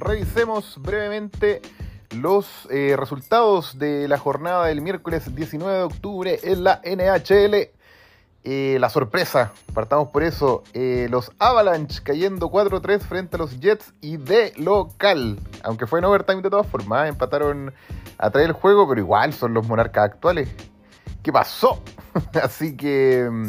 revisemos brevemente los eh, resultados de la jornada del miércoles 19 de octubre en la NHL. Eh, la sorpresa, partamos por eso, eh, los Avalanche cayendo 4-3 frente a los Jets y de local, aunque fue en overtime de todas formas, empataron a traer el juego, pero igual son los monarcas actuales. ¿Qué pasó? Así que mm,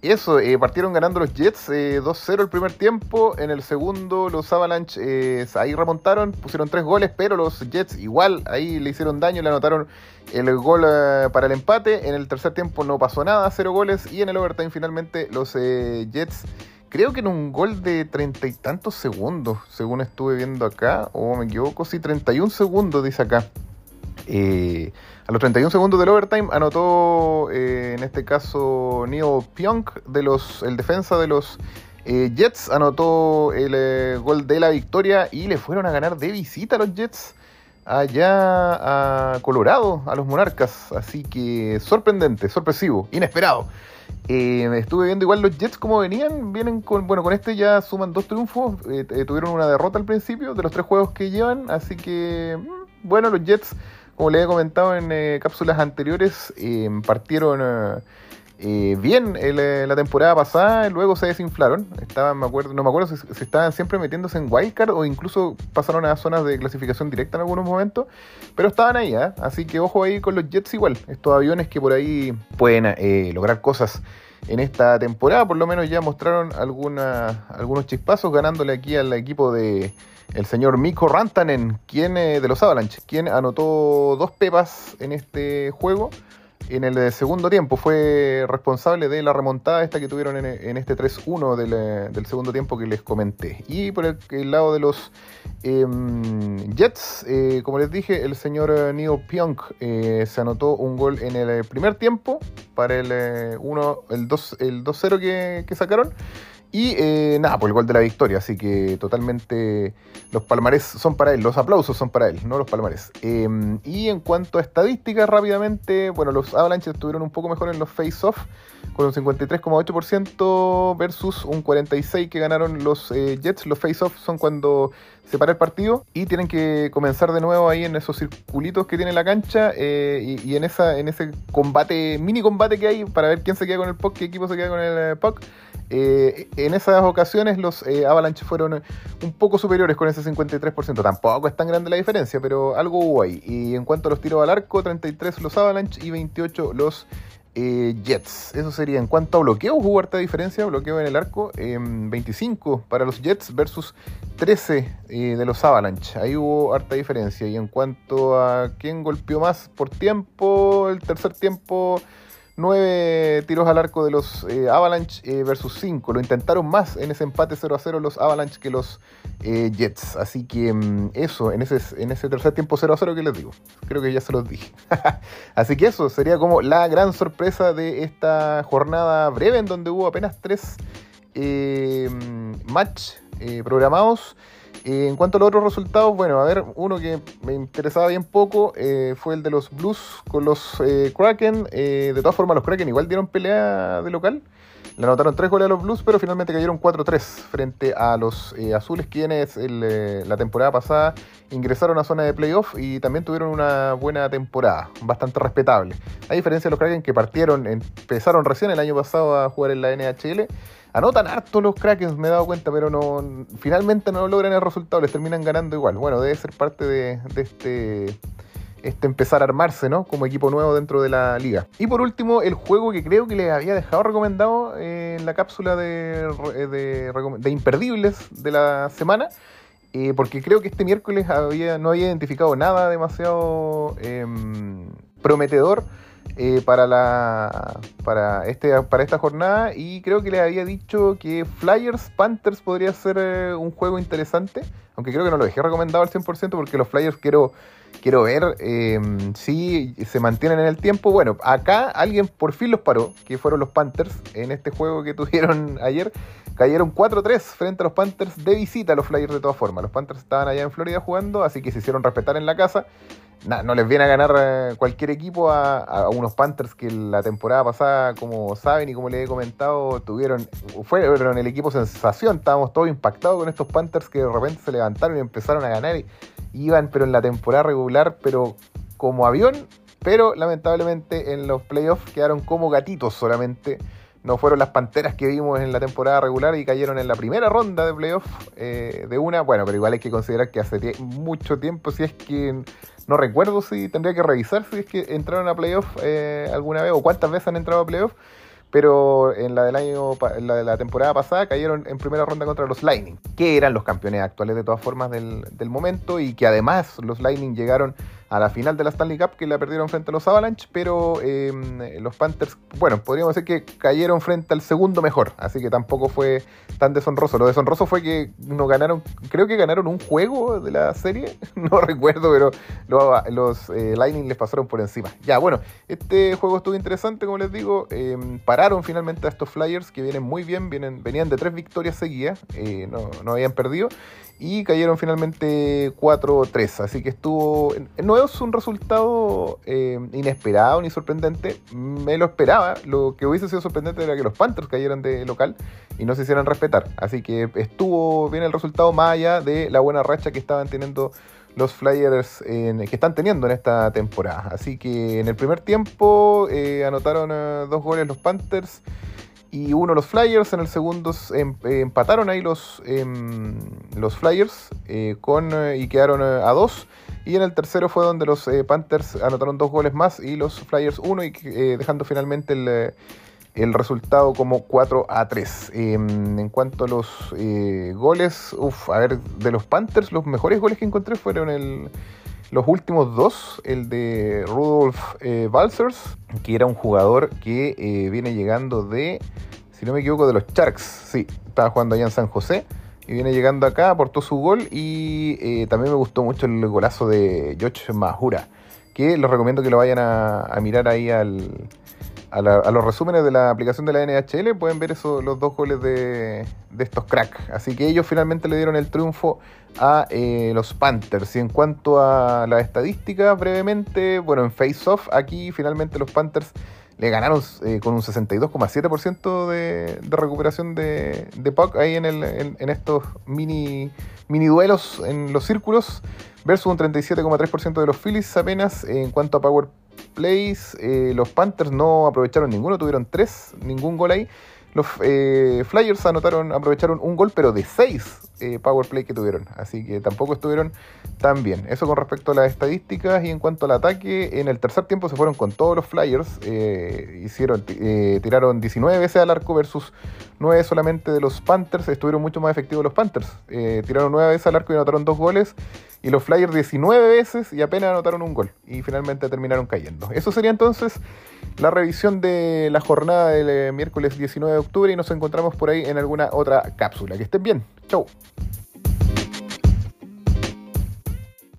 eso, eh, partieron ganando los Jets 2-0 el primer tiempo. En el segundo, los Avalanche ahí remontaron, pusieron tres goles, pero los Jets igual ahí le hicieron daño, le anotaron el gol eh, para el empate. En el tercer tiempo no pasó nada, cero goles. Y en el overtime finalmente los eh, Jets, creo que en un gol de treinta y tantos segundos, según estuve viendo acá, o me equivoco, sí, 31 segundos dice acá. Eh, a los 31 segundos del overtime anotó en este caso Neil Pionk, de los, el defensa de los Jets, anotó el gol de la victoria y le fueron a ganar de visita a los Jets allá a Colorado, a los Monarcas. Así que sorprendente, sorpresivo, inesperado. Eh, estuve viendo igual los Jets como venían, vienen con, bueno, con este ya suman dos triunfos, eh, eh, tuvieron una derrota al principio de los tres juegos que llevan, así que, mm, bueno, los Jets, como les he comentado en cápsulas anteriores, partieron eh, bien eh, la temporada pasada, luego se desinflaron. Estaban, me acuerdo, no me acuerdo si, estaban siempre metiéndose en wildcard o incluso pasaron a zonas de clasificación directa en algunos momentos, pero estaban ahí, ¿eh? así que ojo ahí con los Jets igual, estos aviones que por ahí pueden lograr cosas en esta temporada, por lo menos ya mostraron algunos chispazos ganándole aquí al equipo de el señor Mikko Rantanen, quien de los Avalanche, quien anotó dos pepas en este juego en el eh, segundo tiempo. Fue responsable de la remontada esta que tuvieron en, este 3-1 eh, del, segundo tiempo que les comenté. Y por el, lado de los em, Jets, eh, como les dije, el señor Neil Pionk se anotó un gol en el primer tiempo para el 1, el 2, el 2-0 que, que sacaron. Y eh, nada, por el gol de la victoria, así que totalmente los palmares son para él, los aplausos son para él, no los palmares. Em, y en cuanto a estadísticas, rápidamente, bueno, los Avalanches estuvieron un poco mejor en los face-off, con un 53,8% versus un 46% que ganaron los eh, Jets. Los face-off son cuando se para el partido y tienen que comenzar de nuevo ahí en esos circulitos que tiene la cancha eh, y, en, esa, en ese combate, mini combate que hay para ver quién se queda con el puck, qué equipo se queda con el puck. Eh, en esas ocasiones los eh, Avalanche fueron un poco superiores con ese 53%. Tampoco es tan grande la diferencia, pero algo hubo ahí. Y en cuanto a los tiros al arco, 33 los Avalanche y 28 los eh, Jets. Eso sería. En cuanto a bloqueos, hubo harta diferencia. Bloqueo en el arco, 25 para los Jets versus 13 de los Avalanche. Ahí hubo harta diferencia. Y en cuanto a quién golpeó más por tiempo, el tercer tiempo 9 tiros al arco de los eh, Avalanche eh, versus 5. Lo intentaron más en ese empate 0 a 0 los Avalanche que los eh, Jets. Así que mm, eso, en ese, en ese tercer tiempo 0 a 0 que les digo. Creo que ya se los dije. Así que eso sería como la gran sorpresa de esta jornada breve en donde hubo apenas 3 mm, match programados. En cuanto a los otros resultados, bueno, a ver, uno que me interesaba bien poco eh, fue el de los Blues con los eh, Kraken. Eh, de todas formas, los Kraken igual dieron pelea de local. Le anotaron tres goles a los Blues, pero finalmente cayeron 4-3 frente a los Azules, quienes la temporada pasada ingresaron a zona de playoff y también tuvieron una buena temporada, bastante respetable. A diferencia de los Kraken que partieron, empezaron recién el año pasado a jugar en la NHL Anotan harto los Krakens, me he dado cuenta, pero no finalmente no logran el resultado, les terminan ganando igual. Bueno, debe ser parte de, este, este empezar a armarse, ¿no? Como equipo nuevo dentro de la liga. Y por último, el juego que creo que les había dejado recomendado en la cápsula de, de, imperdibles de la semana. Eh, porque creo que este miércoles había, no había identificado nada demasiado em, prometedor eh, para, la, para, este, para esta jornada y creo que les había dicho que Flyers Panthers podría ser eh, un juego interesante, aunque creo que no lo dejé recomendado al 100% porque los Flyers quiero, quiero ver em, si se mantienen en el tiempo. Bueno, acá alguien por fin los paró, que fueron los Panthers en este juego que tuvieron ayer. Cayeron 4-3 frente a los Panthers de visita los Flyers de todas formas. Los Panthers estaban allá en Florida jugando, así que se hicieron respetar en la casa. No les viene a ganar eh, cualquier equipo a, unos Panthers que la temporada pasada, como saben y como les he comentado, tuvieron, fueron el equipo sensación. Estábamos todos impactados con estos Panthers que de repente se levantaron y empezaron a ganar. Y, iban, pero en la temporada regular, pero como avión. Pero lamentablemente en los playoffs quedaron como gatitos solamente no fueron las panteras que vimos en la temporada regular y cayeron en la primera ronda de playoff eh, de una. Bueno, pero igual hay que considerar que hace mucho tiempo, si es que no recuerdo si tendría que revisar si es que entraron a playoff eh, alguna vez o cuántas veces han entrado a playoff. Pero en la del año, en la de la temporada pasada cayeron en primera ronda contra los Lightning, que eran los campeones actuales de todas formas del, del momento y que además los Lightning llegaron a la final de la Stanley Cup que la perdieron frente a los Avalanche, pero em, los Panthers, bueno, podríamos decir que cayeron frente al segundo mejor, así que tampoco fue tan deshonroso. Lo deshonroso fue que no ganaron, creo que ganaron un juego de la serie, no recuerdo, pero los eh, Lightning les pasaron por encima. Ya, bueno, este juego estuvo interesante, como les digo, em, pararon finalmente a estos Flyers que vienen muy bien, vienen, venían de tres victorias seguidas, eh, no, no habían perdido y cayeron finalmente 4-3. Así que estuvo. No es un resultado eh, inesperado ni sorprendente. Me lo esperaba. Lo que hubiese sido sorprendente era que los Panthers cayeran de local y no se hicieran respetar. Así que estuvo bien el resultado, más allá de la buena racha que estaban teniendo los Flyers que están teniendo en esta temporada. Así que en el primer tiempo eh, anotaron eh, dos goles los Panthers y uno los Flyers. En el segundo em, empataron ahí los, em, los Flyers eh, con, eh, y quedaron eh, a dos. Y en el tercero fue donde los Panthers anotaron dos goles más y los Flyers uno, y dejando finalmente el, el, resultado como 4 a 3. Em, en cuanto a los goles, uff, a ver, de los Panthers, los mejores goles que encontré fueron el los últimos dos, el de Rudolf eh, Balsers, que era un jugador que eh, viene llegando de, si no me equivoco, de los Sharks. Sí, estaba jugando allá en San José y viene llegando acá, aportó su gol y eh, también me gustó mucho el golazo de George Mahura, que les recomiendo que lo vayan a mirar ahí al, a, los resúmenes de la aplicación de la NHL pueden ver eso, los dos goles de, estos cracks. Así que ellos finalmente le dieron el triunfo a eh, los Panthers. Y en cuanto a la estadística, brevemente, bueno, en face-off, aquí finalmente los Panthers le ganaron eh, con un 62,7% de, de recuperación de, de puck ahí en, el, en, estos mini, mini duelos en los círculos, versus un 37,3% de los Phillies apenas en cuanto a power Eh, los Panthers no aprovecharon ninguno, tuvieron tres, ningún gol ahí. Los eh, Flyers anotaron, aprovecharon un gol, pero de seis eh, power play que tuvieron. Así que tampoco estuvieron tan bien. Eso con respecto a las estadísticas y en cuanto al ataque, en el tercer tiempo se fueron con todos los Flyers. hicieron, tiraron 19 veces al arco versus 9 solamente de los Panthers. Estuvieron mucho más efectivos los Panthers. tiraron 9 veces al arco y anotaron dos goles y los Flyers 19 veces y apenas anotaron un gol y finalmente terminaron cayendo. Eso sería entonces la revisión de la jornada del eh, miércoles 19 de octubre y nos encontramos por ahí en alguna otra cápsula. Que estén bien. Chau.